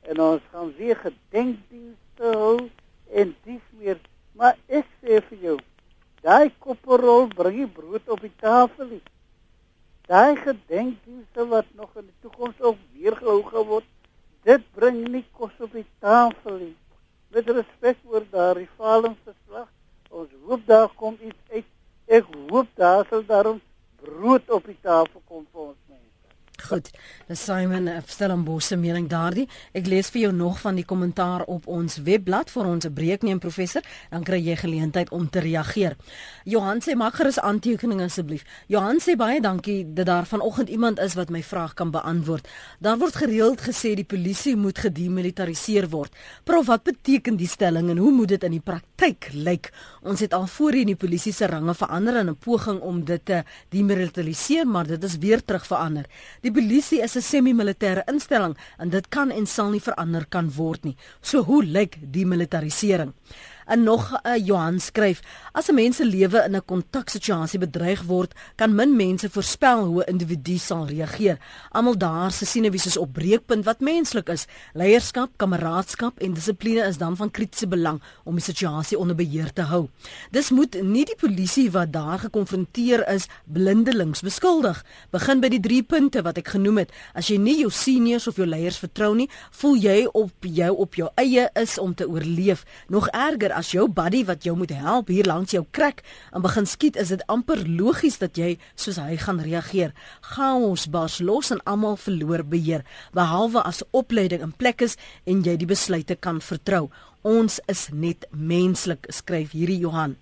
En ons gaan weer gedenkdienste hou en dis weer. Maar ek sê vir jou, daai koppe rol bring jy brood op die tafel. Daai gedenkdienste wat nog in die toekoms ook weer gehou gaan word, dit bring nie kos op die tafel nie. Met respek vir daardie falingsverslag, ons hoop daar kom iets uit. Ek hoop daar sal daarom brood op die tafel kom vir ons. Goed. Dis Simon Stellenbosch se mening daardie. Ek lees vir jou nog van die kommentaar op ons webblad vir ons breek neem professor, dan kry jy geleentheid om te reageer. Johan sê maak gerus aantekeninge asseblief. Johan sê baie dankie dat daar vanoggend iemand is wat my vraag kan beantwoord. Daar word gereeld gesê die polisie moet gedemilitariseer word. Prof, wat beteken die stelling en hoe moet dit in die praktyk lyk? Ons het al voorheen die polisie se range verander in 'n poging om dit te demilitariseer, maar dit is weer terug verander. Die polisie is 'n semi-militêre instelling en dit kan en sal nie verander kan word nie. So hoe lyk die militarisering? En nog 'n uh, eh, Johan skryf: As 'n mens se lewe in 'n kontaksituasie bedreig word, kan min mense voorspel hoe 'n individu sal reageer. Almal daar se sinewies is op breekpunt wat menslik is. Leierskap, kameraadskap en dissipline is dan van kritiese belang om die situasie onder beheer te hou. Dis moet nie die polisie wat daar gekonfronteer is blindelings beskuldig. Begin by die drie punte wat ek genoem het. As jy nie jou seniors of jou leiers vertrou nie, voel jy op jou op jou eie is om te oorleef. Nog erger as jou buddy wat jou moet help hier langs jou krek en begin skiet, is dit amper logies dat jy soos hy gaan reageer. Chaos bars los en almal verloor beheer, behalwe as opleiding in plek is en jy die besluite kan vertrou. Ons is net menslik, skryf hierdie Johan.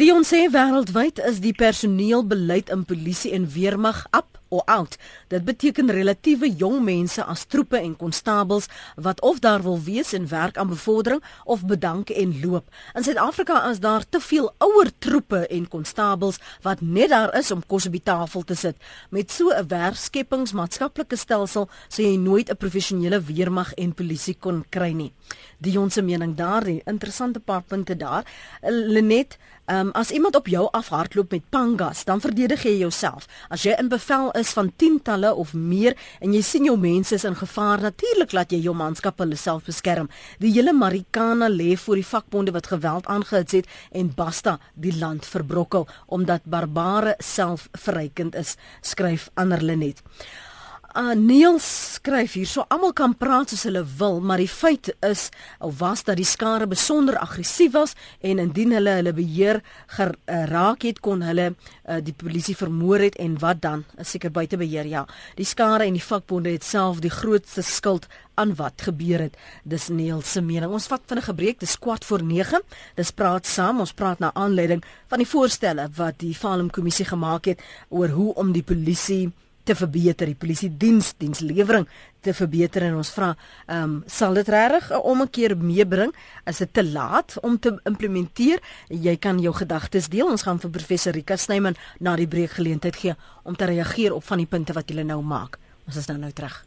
Die ons sê wêreldwyd is die personeelbeleid in polisie en weermag up or out. Dit beteken relatiewe jong mense as troepe en konstabels wat of daar wil wees en werk aan bevordering of bedank en loop. In Suid-Afrika is daar te veel ouer troepe en konstabels wat net daar is om kos op die tafel te sit. Met so 'n werkskepingsmaatskaplike stelsel sou jy nooit 'n professionele weermag en polisie kon kry nie. Die ons se mening daardie interessante paar punte daar. Lenet Ehm um, as iemand op jou afhardloop met pangas, dan verdedig jy jouself. As jy in bevel is van tientalle of meer en jy sien jou mense is in gevaar, natuurlik laat jy jou manskap hulle self beskerm. Die hele Marikana lê voor die vakbonde wat geweld aangehits het en basta die land verbrokkel omdat barbare self verrykend is, skryf Ander Lenet. Uh, Neil skryf hier, so almal kan praat soos hulle wil, maar die feit is of was dat die skare besonder aggressief was en indien hulle hulle beheer geraak het, kon hulle uh, die polisie vermoor het en wat dan? Is seker buite beheer, ja. Die skare en die vakbonde het self die grootste skuld aan wat gebeur het. Dis Neil se mening. Ons vat vinnig 'n gebreek, dis kwart voor 9. Dis praat saam. Ons praat na aanleiding van die voorstelle wat die Falem kommissie gemaak het oor hoe om die polisie te verbeter, die polisie diens, dienslewering te verbeter en ons vra, ehm um, sal dit regtig 'n omkeer meebring? Is dit te laat om te implementeer? Jy kan jou gedagtes deel. Ons gaan vir professor Rika Snyman na die breek geleentheid gee om te reageer op van die punte wat jy nou maak. Ons is nou nou terug.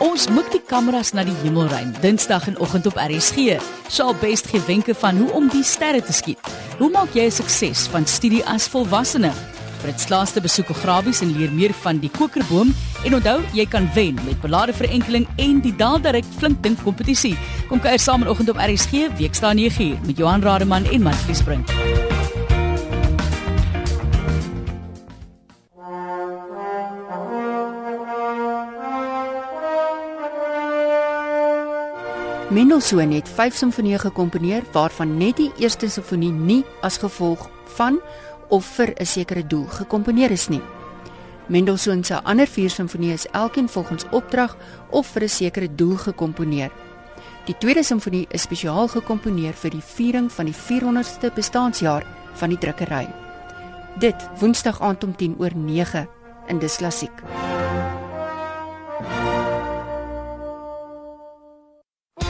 Ons moet die kameras na die hemel ruim. Dinsdag en oggend op RSG. Sal best gee wenke van hoe om die sterre te skiet. Hoe maak jy sukses van studie as volwassene? Brits laaste besoek Grawies en leer meer van die kokerboom en onthou, jy kan wen met belade verenkeling en die Daaldirek flinkdink kompetisie. Kom kuier saam vanoggend op RSG weksdae 9uur met Johan Rademan en Matthys Brink. Mendelssohn het 5 simfonieë gekomponeer waarvan net die eerste simfonie nie as gevolg van of vir 'n sekere doel gekomponeer is nie. Mendelssohn se ander 4 simfonieë is elkeen volgens opdrag of vir 'n sekere doel gekomponeer. Die tweede simfonie is spesiaal gekomponeer vir die viering van die 400ste bestaanjaar van die drukkery. Dit Woensdag aand om 10 oor 9 in Dis Klassiek.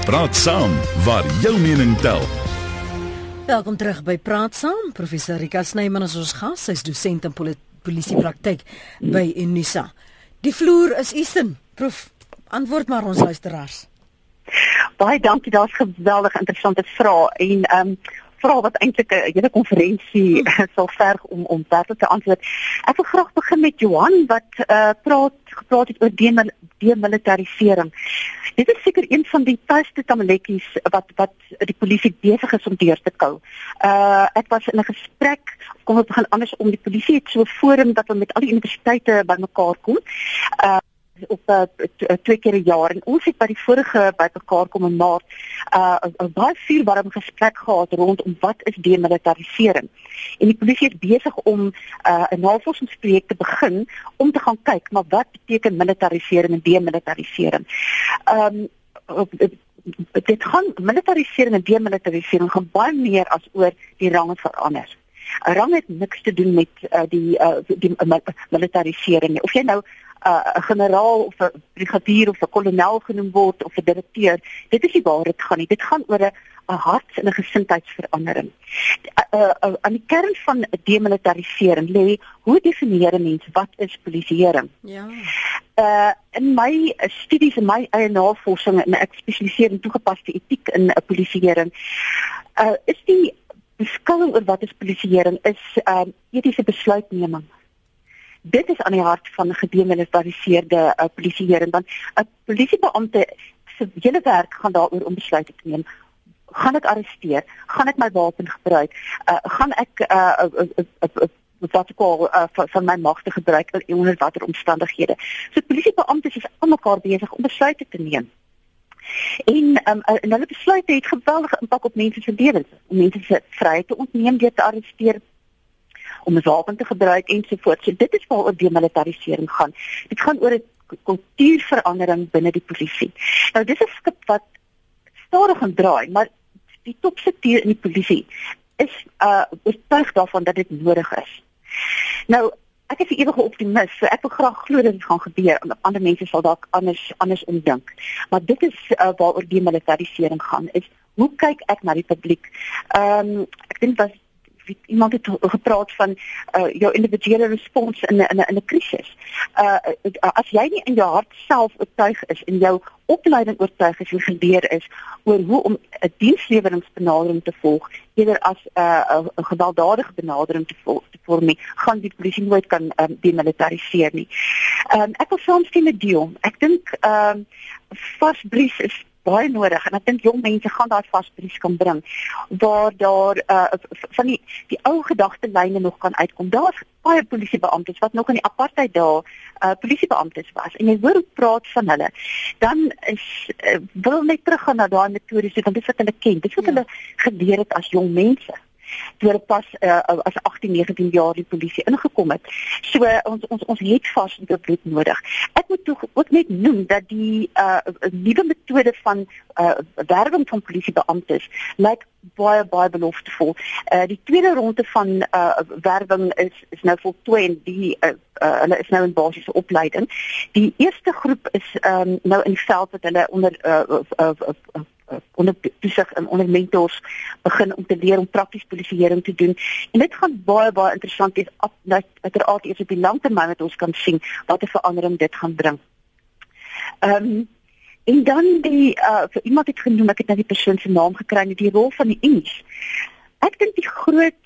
Praat saam waar jou mening tel. Welkom terug by Praat Saam. Professor Rika Snyman is ons gas. Sy's dosent in poli polisiepraktyk by Unisa. Die vloer is Eastern. Prof, antwoord maar ons luisteraars. Baie dankie. Daar's geweldig interessante vrae en ehm um, vrae wat eintlik 'n hele konferensie hmm. sal verg om om werklik te antwoord. Ek wil graag begin met Johan wat uh praat gepraat het oor demilitarisering. Dit is seker een van die tuiste tamaletjies wat wat die polisie besig is om deur te kou. Uh ek was in 'n gesprek, kom ons begin anders om die polisie het so 'n forum dat hulle met al die universiteite bymekaar kom. Uh op uh, twee keer 'n jaar en ons het by die vorige bymekaar kom in Maart uh 'n baie vuurwarm gesprek gehad rondom wat is demilitarisering. En die polisie is besig om uh 'n navorsingsprojek te begin om te gaan kyk maar wat beteken militarisering en demilitarisering. Um dit gaan militarisering en demilitarisering gaan baie meer as oor die range verander. 'n Rang het niks te doen met uh, die uh, die uh, militarisering. Of jy nou 'n uh, generaal of 'n brigadier of 'n kolonel genoem word of 'n direkteur. Dit is nie waar dit gaan nie. Dit gaan oor 'n 'n hart en 'n gesindheidsverandering. Uh, uh, uh, aan die kern van demilitarisering lê hoe definieer 'n mens wat is polisieering? Ja. Uh in my studies en my eie navorsing en ek spesialiseer in toegepaste etiek in 'n uh, polisieering. Uh is die beskouing oor wat is polisieering is uh etiese besluitneming dit is aan die hart van gedemilitariseerde uh, polisieering want 'n polisiebeampte se hele werk gaan daaroor om besluite te neem. Gaan ek arresteer? Gaan ek my wapen gebruik? Uh, gaan ek uh, uh, uh, uh, uh, wat ek al uh, van, van my magte gebruik onder watter omstandighede? So polisiebeamptes is almekaar besig om besluite te neem. En um, en hulle besluite het geweldige impak op mense se lewens. Om mense se vryheid te ontneem deur te arresteer, om 'n wapen te gebruik ensovoorts. So dit is waaroor demilitarisering gaan. Dit gaan oor 'n kultuurverandering binne die polisie. Nou dis 'n skip wat stadig gaan draai, maar die topstruktuur in die polisie is uh oortuig daarvan dat dit nodig is. Nou Ek is 'n ewige optimis. So ek wil graag glo dat dit gaan gebeur. Ander mense sal dalk anders anders omdink. Maar dit is uh, waaroor die militarisering gaan. Is hoe kyk ek na die publiek? Ehm um, ek dink dat iemand het gepraat van uh, jou individuele respons in 'n in 'n in 'n krisis. Uh, as jy nie in jou hart self oortuig is en jou opleiding oortuig is en geleer is oor hoe om 'n diensleweringsbenadering te volg eerder as 'n uh, 'n gewelddadige benadering te volg te vorm, gaan die polisie nooit kan um, demilitariseer nie. Um, ek wil saamstem met Dion. Ek dink ehm um, vasbries is baie nodig en ek dink jong mense gaan daai vasbries kan bring waar daar uh, van die die ou gedagtelyne nog kan uitkom. Daar's baie polisiebeamptes wat nog in die apartheid daar uh, polisiebeamptes was en jy hoor hoe praat van hulle. Dan is uh, wil net teruggaan na daai metodes want dit is wat hulle ken. Dit is wat ja. hulle geleer het as jong mense toe hulle pas uh, as 18, 19 jaar die polisie ingekom het. So uh, ons ons ons het vas dit nodig. Ek moet tog ook net noem dat die uh, nuwe metode van uh, werwing van polisiebeamptes lyk baie baie beloftevol. Uh, die tweede ronde van uh, werwing is is nou voltooi en die uh, uh, hulle is nou in basiese opleiding. Die eerste groep is um, nou in die veld wat hulle onder uh, uh, uh, uh, onder toesig en onder mentors begin om te leer om prakties polisieering te doen. En dit gaan baie baie interessant wees dat uiteraard eers op die lang termyn met ons kan sien wat 'n verandering dit gaan bring. Ehm um, en dan die uh vir iemand het genoem ek het nou die persoon se naam gekry met die rol van die Engels. Ek dink die groot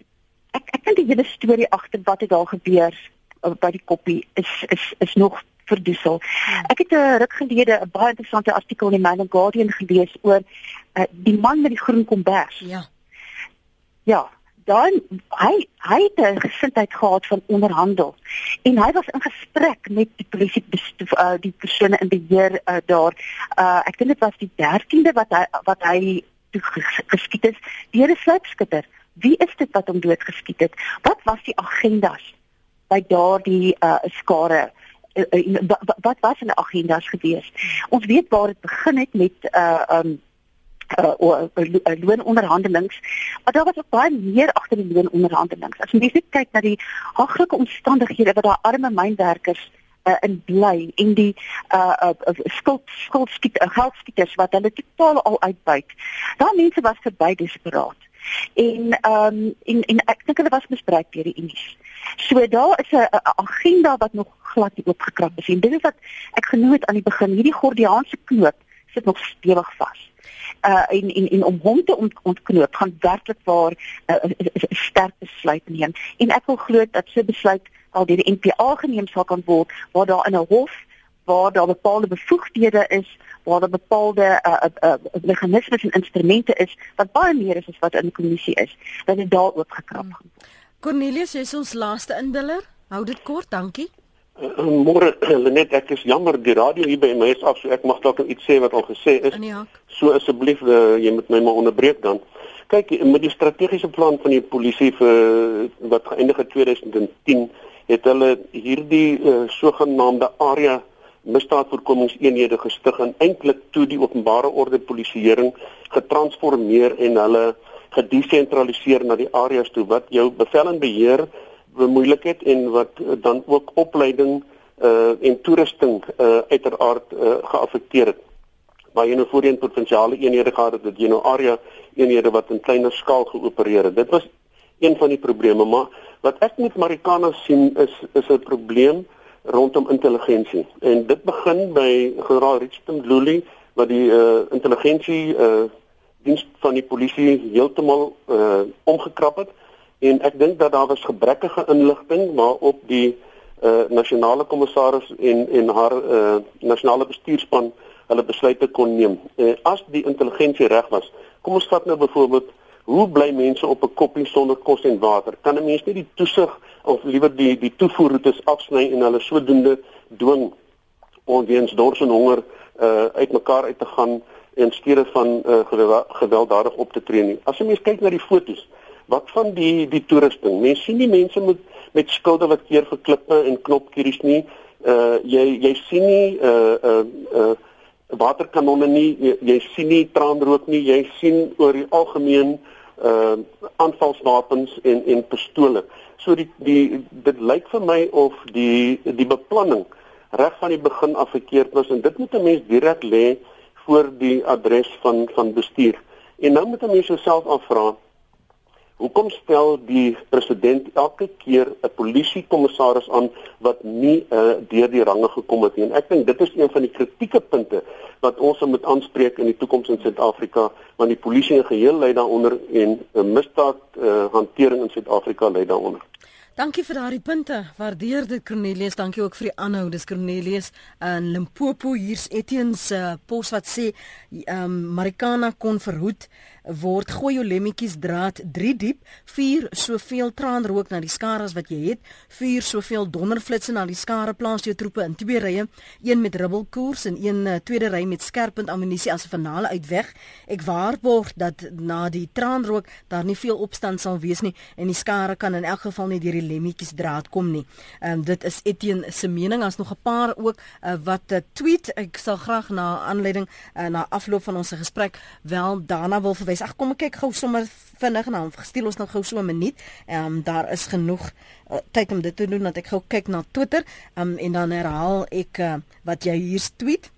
ek ek dink die hele storie agter wat het daar gebeur uh, by die koppie is is is nog verdoesel. Hmm. Ek het 'n ruk gelede 'n baie interessante artikel in die Mail and Guardian gelees oor uh, die man met die groen kombers. Ja. Ja, dan hy hy het 'n gesindheid gehad van onderhandel en hy was in gesprek met die polisie uh, die persone in beheer uh, daar uh, ek dink dit was die 13de wat hy wat hy geskiet is deur 'n sluipskutter wie is dit wat hom doodgeskiet het wat was die agendas by daardie uh, skare uh, uh, wat was hulle agendas gewees ons weet waar dit begin het met uh, um, uh, uh, loononderhandelings. Maar daar was ook baie meer agter die loononderhandelings. As mens net kyk na die haglike omstandighede wat daai arme mynwerkers uh, in bly en die uh, uh, skuld skuldskiet uh, geldskieters wat hulle totaal al uitbuit. Daai mense was verby desperaat. En ehm um, en en ek dink hulle was misbruik deur die Unis. So daar is 'n agenda wat nog glad nie oopgekrap is. En dit is wat ek genoem het aan die begin, hierdie Gordiaanse knoop sit nog stewig vas uh en en en om hom te ont, ontknoop gaan werklik waar 'n uh, sterk besluit neem en ek wil glo dat so besluit al deur die NPA geneem sal kan word waar daar in 'n hof waar daar bepaalde bevoegdhede is waar daar bepaalde uh, uh, uh, meganismes en instrumente is wat baie meer is as wat in die kommissie is dat dit daar ook gekrap gaan word. Cornelius, jy is ons laaste indiller. Hou dit kort, dankie. Uh, Môre Lenet, ek is jammer die radio hier by my is af, so ek mag dalk iets sê wat al gesê is. So asseblief uh, jy moet my maar onderbreek dan. Kyk, met die strategiese plan van die polisie vir wat geëindig het 2010, het hulle hierdie uh, sogenaamde area misdaadvoorkomingseenhede gestig en eintlik toe die openbare orde polisieering getransformeer en hulle gedesentraliseer na die areas toe wat jou bevel en beheer bemoeilik het en wat uh, dan ook opleiding uh en toerusting uh uiteraard uh geaffekteer het. Maar jy nou voorheen provinsiale eenhede gehad het, dit jy nou area eenhede wat in kleiner skaal geopereer het. Dit was een van die probleme, maar wat ek met Marikana sien is is 'n probleem rondom intelligensie. En dit begin by generaal Richard Luli wat die uh intelligensie uh diens van die polisie heeltemal uh omgekrap het en ek dink dat daar was gebrekkige inligting waarop die uh nasionale kommissaris en en haar uh nasionale bestuurspan hulle besluite kon neem. Uh, as die intelligensie reg was, kom ons vat nou byvoorbeeld hoe bly mense op 'n koppie sonder kos en water? Kan 'n mens nie die toesig of liewer die die toevoerroetes afsny en hulle sodoende dwing om weens dors en honger uh uitmekaar uit te gaan en skere van uh gewelddadig op te tree nie. As jy mens kyk na die fotos, wat van die die toerusting? Mense sien die mense met met skilde wat keer vir klippe en knopkieries nie. Uh jy jy sien nie uh uh uh waterkanonne nie. Jy, jy sien nie traanrook nie. Jy sien oor die algemeen uh aanvalswapens en en pistole. So die die dit lyk vir my of die die beplanning reg van die begin af verkeerd was en dit moet 'n mens direk lê voor die adres van van bestuur. En nou moet 'n mens jouself afvra Hoekom stel die president elke keer 'n polisiekommissaris aan wat nie uh, deur die range gekom het nie? En ek dink dit is een van die kritieke punte wat ons moet aanspreek in die toekoms in Suid-Afrika, want die polisie in geheel lê daaronder en uh, misdaad uh, hantering in Suid-Afrika lê daaronder. Dankie vir daardie punte. Waardeer dit Cornelius. Dankie ook vir die aanhou. Dis Cornelius in Limpopo. Hier's Etienne se uh, pos wat sê ehm um, Marikana kon verhoed word gooi jou lemmetjies draad 3 diep, vuur soveel traanrook na die skare as wat jy het, vuur soveel donderflitsse na die skare plaas jou troepe in twee rye, een met ribbelkoers en een uh, tweede ry met skerpunt ammunisie as 'n finale uitweg. Ek waarborg dat na die traanrook daar nie veel opstand sal wees nie en die skare kan in elk geval nie deur die lemmetjies draad kom nie. Ehm um, dit is Etienne se mening. Ons nog 'n paar ook uh, wat uh, tweet. Ek sal graag na aanleiding uh, na afloop van ons gesprek wel daarna wil verwys wys. Ag kom ek kyk gou sommer vinnig en dan gestuur ons nou gou so 'n minuut. Ehm um, daar is genoeg uh, tyd om dit te doen dat ek gou kyk na Twitter. Um, en dan herhaal ek uh, wat jy hier tweet.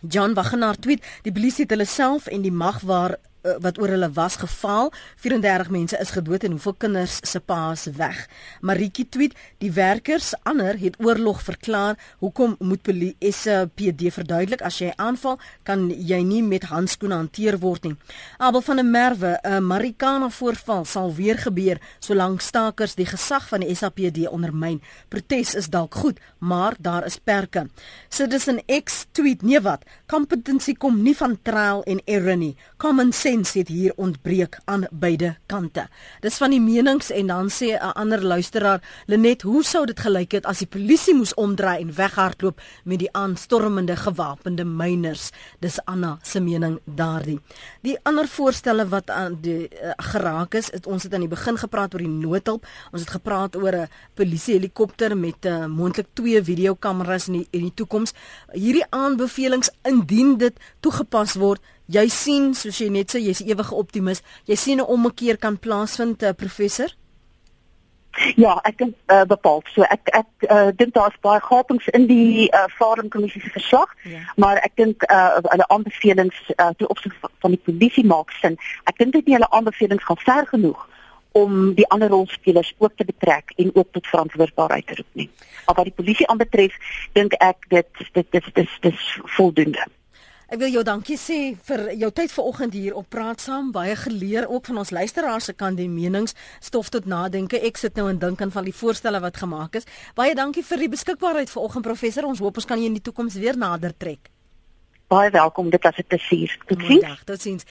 John Wagenaar tweet: "Die polisie het hulle self en die mag waar wat oor hulle was geval. 34 mense is gedood en hoeveel kinders se paas weg. Maritjie tweet: "Die werkers ander het oorlog verklaar. Hoekom moet SPD verduidelik as jy aanval, kan jy nie met handskoene hanteer word nie." Abel van der Merwe: "’n Marikana voorval sal weer gebeur solank stakers die gesag van die SAPD ondermyn. Protes is dalk goed, maar daar is perke." Citizen X tweet: "Nee wat? Competency kom nie van trial en error nie. Common sense konsekwensie het hier ontbreek aan beide kante. Dis van die menings en dan sê 'n ander luisteraar, Lenet, hoe sou dit gelyk het as die polisie moes omdraai en weghardloop met die aanstormende gewapende myners? Dis Anna se mening daardie. Die ander voorstelle wat aan die uh, geraak is, het ons het aan die begin gepraat oor die noodhulp. Ons het gepraat oor 'n polisie helikopter met uh, moontlik twee videokameras in die in die toekoms. Hierdie aanbevelings indien dit toegepas word Jy sien, soos jy net sê, jy's 'n ewige optimis. Jy sien 'n ommekeer kan plaasvind, uh, professor? Ja, ek dink uh, bepaal. So ek ek uh, dink daar's baie gapings in die uh, Farmkommissie se verslag, ja. maar ek dink uh, hulle aanbevelings uh, ten opsigte van die polisie maak sin. Ek dink dit nie hulle aanbevelings gaan ver genoeg om die ander rolspelers ook te betrek en ook tot verantwoordbaarheid te roep nie. Maar wat die polisie aanbetref, dink ek dit dit dis dis dis voldoende. Ek wil jou dankie sê vir jou tyd vanoggend hier op Praat Saam. Baie geleer ook van ons luisteraars se kant die menings stof tot nadenke. Ek sit nou en dink aan van die voorstelle wat gemaak is. Baie dankie vir die beskikbaarheid vanoggend professor. Ons hoop ons kan jy in die toekoms weer nader trek. Baie welkom. Dit was 'n plesier. Totsiens. Totsiens.